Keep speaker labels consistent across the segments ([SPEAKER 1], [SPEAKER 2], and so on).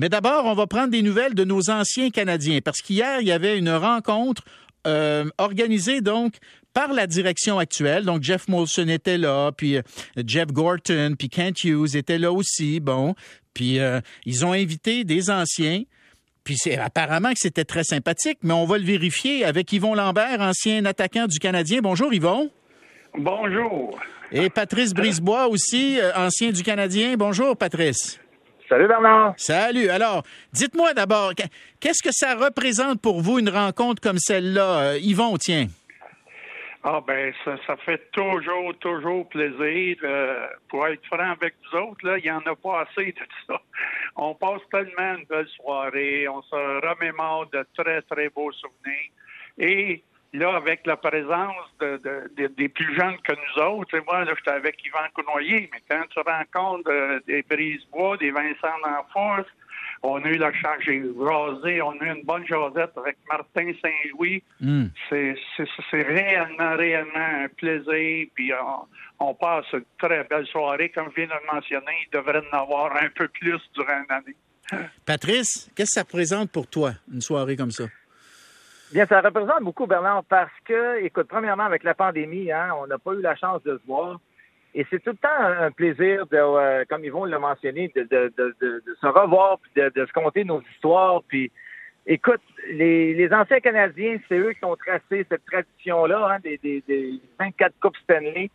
[SPEAKER 1] Mais d'abord, on va prendre des nouvelles de nos anciens Canadiens, parce qu'hier, il y avait une rencontre euh, organisée donc par la direction actuelle. Donc, Jeff Molson était là, puis euh, Jeff Gorton, puis Kent Hughes était là aussi. Bon, puis euh, ils ont invité des anciens. Puis c'est apparemment que c'était très sympathique, mais on va le vérifier avec Yvon Lambert, ancien attaquant du Canadien. Bonjour Yvon.
[SPEAKER 2] Bonjour.
[SPEAKER 1] Et Patrice Brisebois aussi, ancien du Canadien. Bonjour Patrice.
[SPEAKER 2] Salut Bernard.
[SPEAKER 1] Salut. Alors, dites-moi d'abord, qu'est-ce que ça représente pour vous une rencontre comme celle-là? Yvon, tiens.
[SPEAKER 2] Ah ben ça, ça fait toujours, toujours plaisir. Euh, pour être franc avec vous autres, là, il n'y en a pas assez de ça. On passe tellement une belle soirée, on se remémore de très, très beaux souvenirs. Et là, avec la présence de, des plus jeunes que nous autres, moi, là, j'étais avec Yvan Cournoyer, mais quand tu rencontres euh, des Brisebois, des Vincent d'Enfance, on a eu la chance, j'ai rasé, on a eu une bonne jasette avec Martin Saint-Louis. Hmm. C'est réellement, réellement un plaisir. Puis on, passe une très belle soirée. Comme je viens de le mentionner, il devrait en avoir un peu plus durant l'année.
[SPEAKER 1] Patrice, qu'est-ce que ça représente pour toi, une soirée comme ça?
[SPEAKER 3] Bien, ça représente beaucoup, Bernard, parce que, écoute, premièrement, avec la pandémie, hein, on n'a pas eu la chance de se voir. Et c'est tout le temps un plaisir, de, euh, comme Yvon l'a mentionné, de, de, de, de, se revoir, puis de, se compter nos histoires. Puis, écoute, les, les anciens Canadiens, c'est eux qui ont tracé cette tradition-là, hein, des, des, des 24 Coupes Stanley.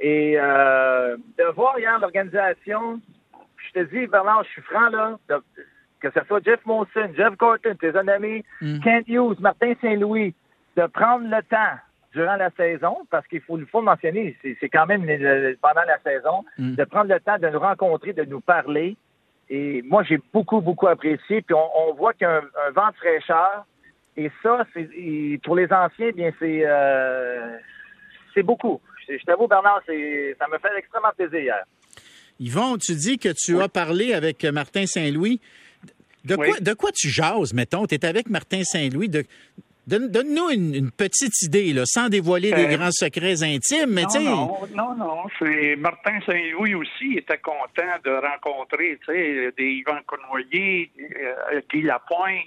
[SPEAKER 3] Et euh, de voir hier l'organisation, je te dis, Bernard, je suis franc, là, que ce soit Jeff Monson, Jeff Gorton, tes amis, mm. Kent Hughes, Martin Saint-Louis, de prendre le temps durant la saison, parce qu'il faut, faut mentionner, c'est quand même pendant la saison, mm. de prendre le temps de nous rencontrer, de nous parler. Et moi, j'ai beaucoup, beaucoup apprécié. Puis on, voit qu'il y a un, vent de fraîcheur. Et ça, c'est pour les anciens, bien c'est euh, c'est beaucoup. Je, t'avoue, Bernard, ça me fait extrêmement plaisir hier.
[SPEAKER 1] Yvon, tu dis que tu as parlé avec Martin Saint-Louis. De, quoi, de quoi tu jases, mettons? Tu es avec Martin Saint-Louis. De, Donne-nous une, petite idée, là, sans dévoiler des euh, grands secrets intimes, mais
[SPEAKER 2] Non, non, non. C'est Martin Saint-Louis aussi était content de rencontrer, tu sais, des Yvan Cournoyer, euh, Guy Lapointe.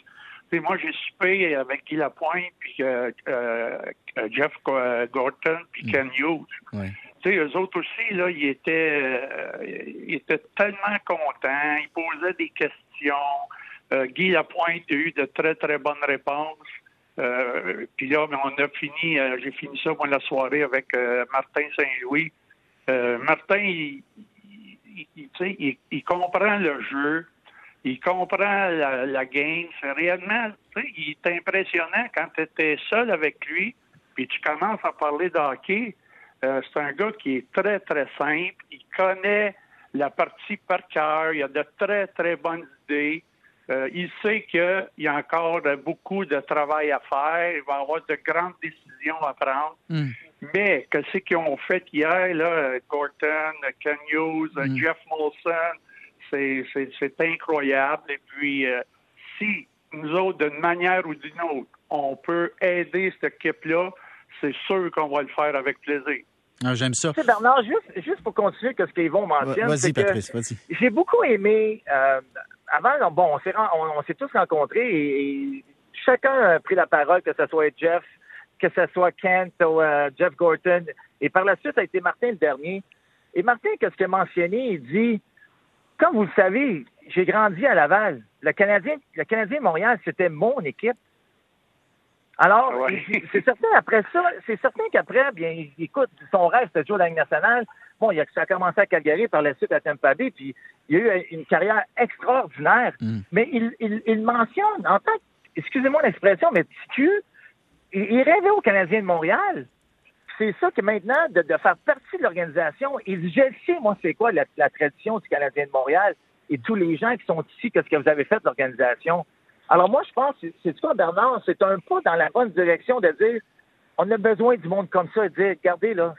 [SPEAKER 2] moi, j'ai soupé avec Guy Lapointe, puis euh, euh Jeff Gorton, puis mm. Ken Hughes. Tu sais, eux autres aussi, là, ils étaient, ils étaient tellement contents, ils posaient des questions. Guy Lapointe a eu de très, très bonnes réponses. Euh, puis là, on a fini, euh, j'ai fini ça, moi, la soirée avec euh, Martin Saint-Louis. Martin, il, il, il, comprend le jeu, il comprend la, game. C'est réellement, il est impressionnant quand tu étais seul avec lui, puis tu commences à parler d'hockey. c'est un gars qui est très, très simple. Il connaît la partie par cœur. Il a de très, très bonnes idées. Euh, il sait qu'il y a encore beaucoup de travail à faire. Il va y avoir de grandes décisions à prendre. Hmm. Mais que ce qu'ils ont fait hier, là, Gorton, Ken Hughes, hmm. Jeff Molson, c'est incroyable. Et puis, euh, si nous autres, d'une manière ou d'une autre, on peut aider cette équipe-là, c'est sûr qu'on va le faire avec plaisir.
[SPEAKER 1] Ah, J'aime ça.
[SPEAKER 3] Bernard, juste, juste pour continuer ce qu'Yvon mentionne.
[SPEAKER 1] Vas-y, Patrice, vas-y.
[SPEAKER 3] J'ai beaucoup aimé euh, avant, bon, on s'est tous rencontrés et, chacun a pris la parole, que ce soit Jeff, que ce soit Kent ou euh, Jeff Gorton. Et par la suite, ça a été Martin le dernier. Et Martin, qu'est-ce qu'il a mentionné? Il dit, comme vous le savez, j'ai grandi à Laval. Le Canadien, le Canadien Montréal, c'était mon équipe. Alors, c'est certain, après ça, c'est certain qu'après, bien, écoute, son rêve, c'était de jouer à la Ligue nationale. Bon, il a, ça a commencé à Calgary, par la suite à Tampa Bay, puis il a eu une carrière extraordinaire. Mm. Mais il, il, mentionne, en tant excusez-moi l'expression, mais TQ, il, rêvait au Canadien de Montréal. C'est ça que maintenant, de, faire partie de l'organisation, il dit, je sais, moi, c'est quoi la, tradition du Canadien de Montréal et tous les gens qui sont ici, qu'est-ce que vous avez fait de l'organisation? Alors moi, je pense, c'est quoi, Bernard, c'est un pas dans la bonne direction de dire, on a besoin du monde comme ça de dire, regardez, là,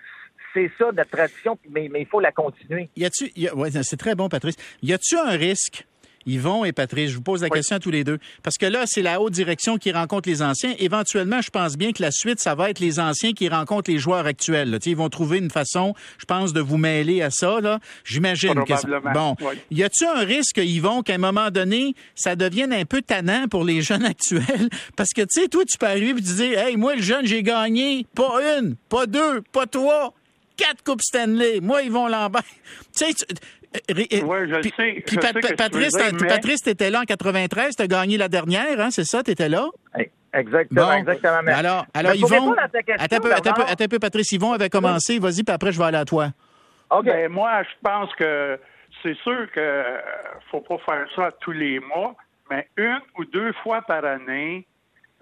[SPEAKER 3] c'est ça notre tradition, mais, il faut la continuer.
[SPEAKER 1] Y a-tu, ouais, c'est très bon, Patrice. Y a-tu un risque Yvon et Patrice, je vous pose la question à tous les deux. Parce que là, c'est la haute direction qui rencontre les anciens. Éventuellement, je pense bien que la suite, ça va être les anciens qui rencontrent les joueurs actuels. Ils vont trouver une façon, je pense, de vous mêler à ça. J'imagine que... Bon, y a-t-il un risque, Yvon, qu'à un moment donné, ça devienne un peu tannant pour les jeunes actuels? Parce que, tu sais, toi, tu peux arriver et tu dis, hey, moi, le jeune, j'ai gagné pas une, pas deux, pas trois, quatre Coupes Stanley. Moi, Yvon Lambert. Tu sais,
[SPEAKER 2] oui, je sais. Puis
[SPEAKER 1] Patrice, Patrice, t'étais là en 93, t'as gagné la dernière, hein, c'est ça, t'étais là?
[SPEAKER 3] Exactement, exactement.
[SPEAKER 1] alors, alors Yvon, attends un, peu, attends un peu, Patrice, Yvon avait commencé, vas-y, puis après, je vais aller à toi.
[SPEAKER 2] OK. Ben, moi, je pense que c'est sûr que faut pas faire ça tous les mois, mais une ou deux fois par année,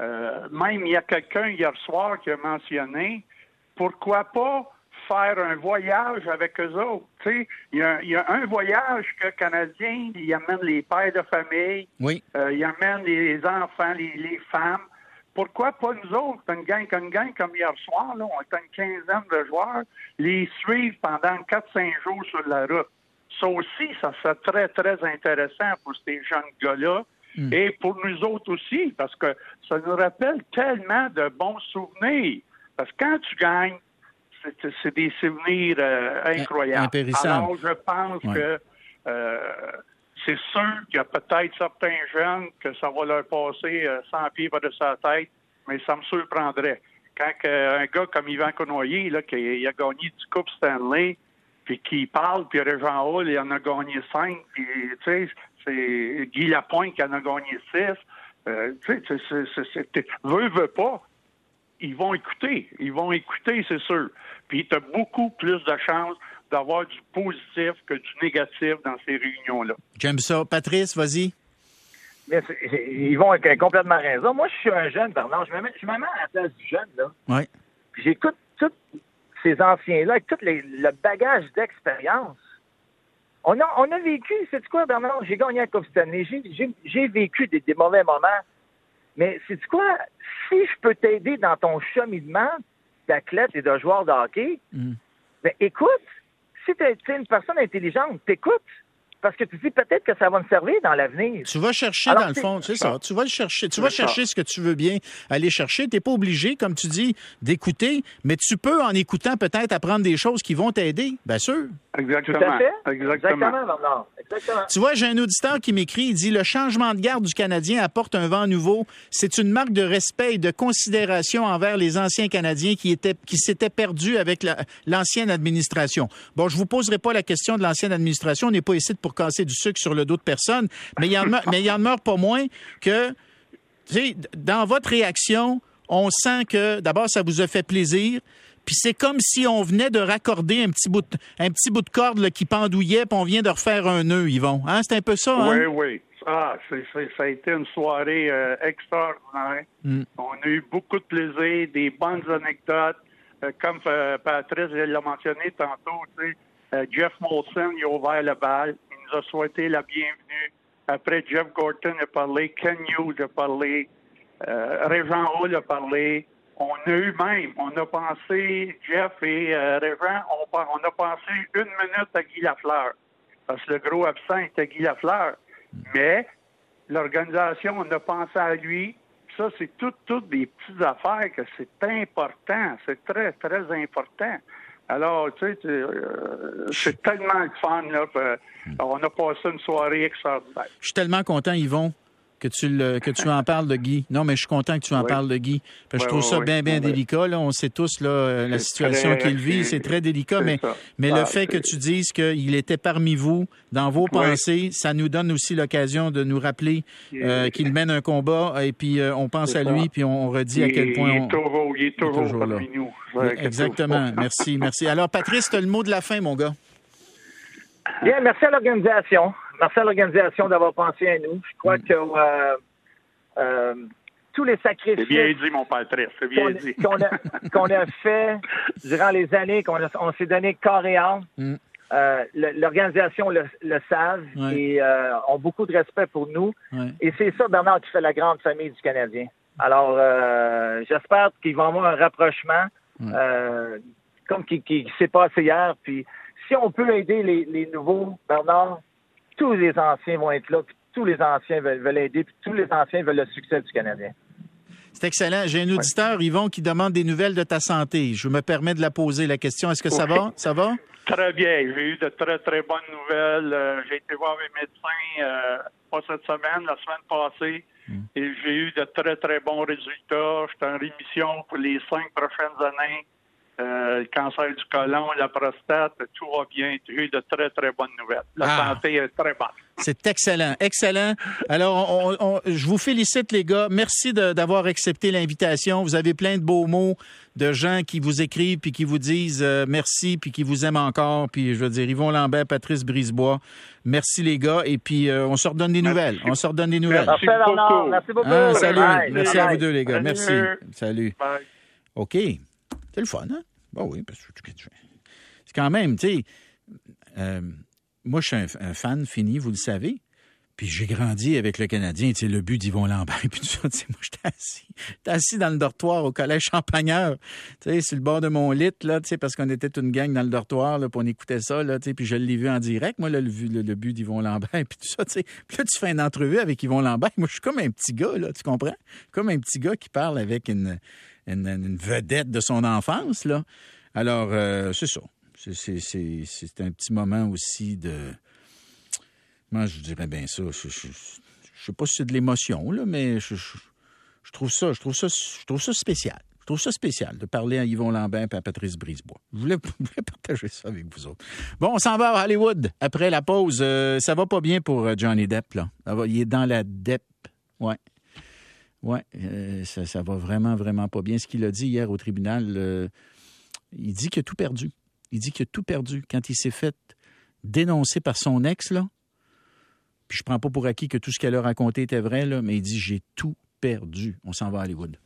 [SPEAKER 2] euh, même il y a quelqu'un hier soir qui a mentionné, pourquoi pas faire un voyage avec eux autres. Il y, a, y a un voyage que Canadiens, ils amènent les pères de famille,
[SPEAKER 1] oui.
[SPEAKER 2] euh, ils amènent les enfants, les, femmes. Pourquoi pas nous autres, une gang, une gang comme hier soir, là, on était une quinzaine de joueurs, les suivre pendant 4-5 jours sur la route. Ça aussi, ça serait très, très intéressant pour ces jeunes gars-là. Hmm. Et pour nous autres aussi, parce que ça nous rappelle tellement de bons souvenirs. Parce que quand tu gagnes, c'est des souvenirs euh, incroyables. Alors, je pense que euh, c'est sûr qu'il y a peut-être certains jeunes que ça va leur passer euh, sans pieds par de sa tête, mais ça me surprendrait. Quand un gars comme Yvan Conoyer, là, qui a gagné du Coupe Stanley, puis qui parle, puis Régent Hall, il en a gagné cinq, puis tu sais, c'est Guy Lapointe qui en a gagné six. tu sais, c'est, veut, veut pas ils vont écouter. Ils vont écouter, c'est sûr. Puis tu as beaucoup plus de chances d'avoir du positif que du négatif dans ces réunions-là.
[SPEAKER 1] J'aime ça. Patrice, vas-y.
[SPEAKER 3] Ils vont avoir complètement raison. Moi, je suis un jeune, Bernard. Je me mets, je à la place du jeune, là.
[SPEAKER 1] Oui.
[SPEAKER 3] Puis j'écoute tous ces anciens-là, avec tout le bagage d'expérience. On a, on a vécu, c'est quoi, Bernard? J'ai gagné un Coupe Stanley. J'ai vécu des, des mauvais moments. Mais c'est quoi? Si je peux t'aider dans ton cheminement d'athlète et de joueur de hockey, mm. ben, écoute, si tu es une personne intelligente, t'écoutes parce que tu dis peut-être que ça va me servir dans l'avenir.
[SPEAKER 1] Tu vas chercher dans le fond, c'est ça. Tu vas le chercher. Tu vas chercher ce que tu veux bien aller chercher. Tu n'es pas obligé, comme tu dis, d'écouter, mais tu peux, en écoutant, peut-être apprendre des choses qui vont t'aider, bien sûr.
[SPEAKER 2] Exactement.
[SPEAKER 3] Exactement.
[SPEAKER 1] Tu vois, j'ai un auditeur qui m'écrit, il dit le changement de garde du Canadien apporte un vent nouveau. C'est une marque de respect et de considération envers les anciens Canadiens qui étaient qui s'étaient perdus avec l'ancienne administration. Bon, je vous poserai pas la question de l'ancienne administration. On n'est pas ici pour casser du sucre sur le dos de personne, mais il y en mais il en meurt pas moins que dans votre réaction, on sent que d'abord ça vous a fait plaisir. Puis c'est comme si on venait de raccorder un petit bout de, un petit bout de corde qui pendouillait, puis on vient de refaire un nœud, Yvon. Hein? C'est un peu ça,
[SPEAKER 2] hein? Oui, oui. Ah, ça a été une soirée euh, extraordinaire. Mm. On a eu beaucoup de plaisir, des bonnes anecdotes. Euh, comme euh, Patrice l'a mentionné tantôt, Jeff Molson, il a ouvert la balle. A souhaité la bienvenue. Après, Jeff Gorton a parlé, Ken Hughes a parlé, Régent Hall a parlé on a eu même, on a pensé, Jeff et euh, Régent, on, a pensé une minute à Guy Lafleur. Parce que le gros absent était Guy Lafleur. Mais l'organisation, on a pensé à lui. Ça, c'est toutes des petites affaires que c'est important. C'est très, très important. Alors, tu sais, euh, c'est tellement le fun. Là, on a passé une soirée extraordinaire.
[SPEAKER 1] Je suis tellement content, Yvon, que tu, le, que tu en parles de Guy. Non, mais je suis content que tu en parles de Guy. je trouve ça bien, bien délicat. Là. On sait tous là, la situation qu'il vit. C'est très délicat. Mais, mais le ah, fait que tu dises qu'il était parmi vous, dans vos pensées, ça nous donne aussi l'occasion de nous rappeler euh, qu'il mène un combat. Et puis, euh, on pense à lui, puis on, redit à quel point...
[SPEAKER 2] Il est toujours, il est toujours, là. nous.
[SPEAKER 1] Exactement. Merci, merci. Alors, Patrice, tu as le mot de la fin, mon gars.
[SPEAKER 3] Bien, merci à l'organisation. Merci à l'organisation d'avoir pensé à nous. Je crois mm. que euh, euh, tous les sacrifices.
[SPEAKER 2] C'est bien dit, mon Patrice. C'est bien dit.
[SPEAKER 3] Qu'on a, fait durant les années, qu'on on s'est donné corps et âme. Mm. Euh, l'organisation le, le savent et ont beaucoup de respect pour nous. Et c'est ça, Bernard, qui fait la grande famille du Canadien. Alors, j'espère qu'ils vont avoir un rapprochement, comme qui, qui, s'est passé hier. Puis, si on peut aider les, les nouveaux, Bernard, tous les anciens vont être là. tous les anciens veulent, veulent aider, puis tous les anciens veulent le succès du Canadien.
[SPEAKER 1] C'est excellent. J'ai un auditeur, Yvon, qui demande des nouvelles de ta santé. Je me permets de la poser, la question. Est-ce que ça va? Ça va?
[SPEAKER 2] Très bien. J'ai eu de très, très bonnes nouvelles. Euh, j'ai été voir mes médecins, euh, pas cette semaine, la semaine passée. Hmm. Et j'ai eu de très, très bons résultats. J'étais en rémission pour les cinq prochaines années. Le cancer du côlon, la prostate, tout va bien. J'ai eu de très, très bonnes nouvelles. La ah. santé est très bonne.
[SPEAKER 1] C'est excellent, excellent. Alors, je vous félicite, les gars. Merci d'avoir accepté l'invitation. Vous avez plein de beaux mots de gens qui vous écrivent puis qui vous disent euh, merci puis qui vous aiment encore. Puis, je veux dire, Yvon Lambert, Patrice Brisebois, merci, les gars. Et puis, euh, on se redonne des nouvelles. On se redonne des nouvelles.
[SPEAKER 3] Merci beaucoup. Merci beaucoup.
[SPEAKER 1] Ah, salut. Merci à vous deux, les gars. Merci. Salut. OK. C'est le fun, hein? Bah oui, parce que c'est quand même, tu sais, euh, moi, je suis un, fan fini, vous le savez. Puis j'ai grandi avec le Canadien, tu le but d'Yvon Lambert, puis tout ça. Tu sais, moi, j'étais assis, assis dans le dortoir au collège Champagneur, tu sais, sur le bord de mon lit, là, tu parce qu'on était une gang dans le dortoir, là, puis on écoutait ça, là, tu puis je l'ai vu en direct, moi, là, le, le, but d'Yvon Lambert, puis tout ça, tu sais. Puis là, tu fais une entrevue avec Yvon Lambert. Moi, je suis comme un petit gars, là, tu comprends? Comme un petit gars qui parle avec une, une, vedette de son enfance, là. Alors, euh, c'est ça. C'est un petit moment aussi de. Moi, je dirais bien ça. Je, ne sais pas si c'est de l'émotion, là, mais je, trouve ça, je trouve ça, je spécial. Je trouve ça spécial de parler à Yvon Lambin et à Patrice Brisebois. Je voulais, partager ça avec vous autres. Bon, on s'en va à Hollywood. Après la pause, euh, ça va pas bien pour euh, Johnny Depp, là. il est dans la Depp. Ouais. Oui, euh, ça, va vraiment, vraiment pas bien. Ce qu'il a dit hier au tribunal, euh, il dit qu'il a tout perdu. Il dit qu'il a tout perdu. Quand il s'est fait dénoncer par son ex, là, puis je prends pas pour acquis que tout ce qu'elle a raconté était vrai, là, mais il dit j'ai tout perdu. On s'en va à Hollywood.